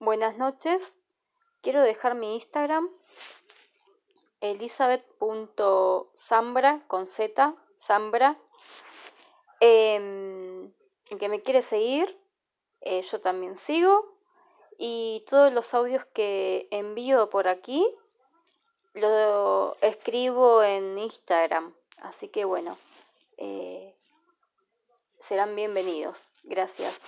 Buenas noches. Quiero dejar mi Instagram elizabeth.zambra con Z, Zambra. Eh, que me quiere seguir, eh, yo también sigo. Y todos los audios que envío por aquí lo escribo en Instagram. Así que bueno, eh, serán bienvenidos. Gracias.